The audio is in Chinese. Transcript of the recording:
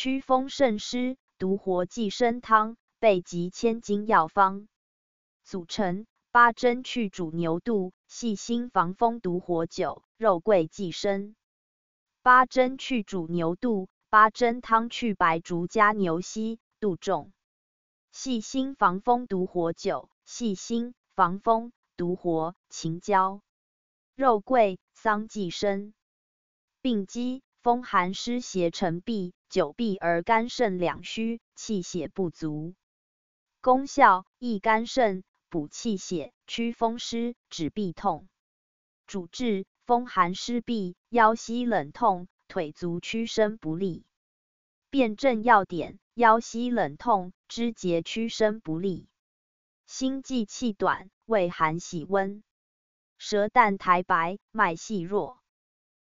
驱风胜湿，独活寄生汤，备集千金药方。组成：八珍去煮牛肚，细辛防风独活酒，肉桂寄生。八珍去煮牛肚，八珍汤去白术加牛膝，肚重。细辛防风独活酒，细辛防风独活秦椒。肉桂桑寄生。病机：风寒湿邪成痹，久痹而肝肾两虚，气血不足。功效：益肝肾，补气血，驱风湿，止痹痛。主治：风寒湿痹，腰膝冷痛，腿足屈伸不利。辨证要点：腰膝冷痛，肢节屈伸不利。心悸气短，畏寒喜温。舌淡苔白，脉细弱。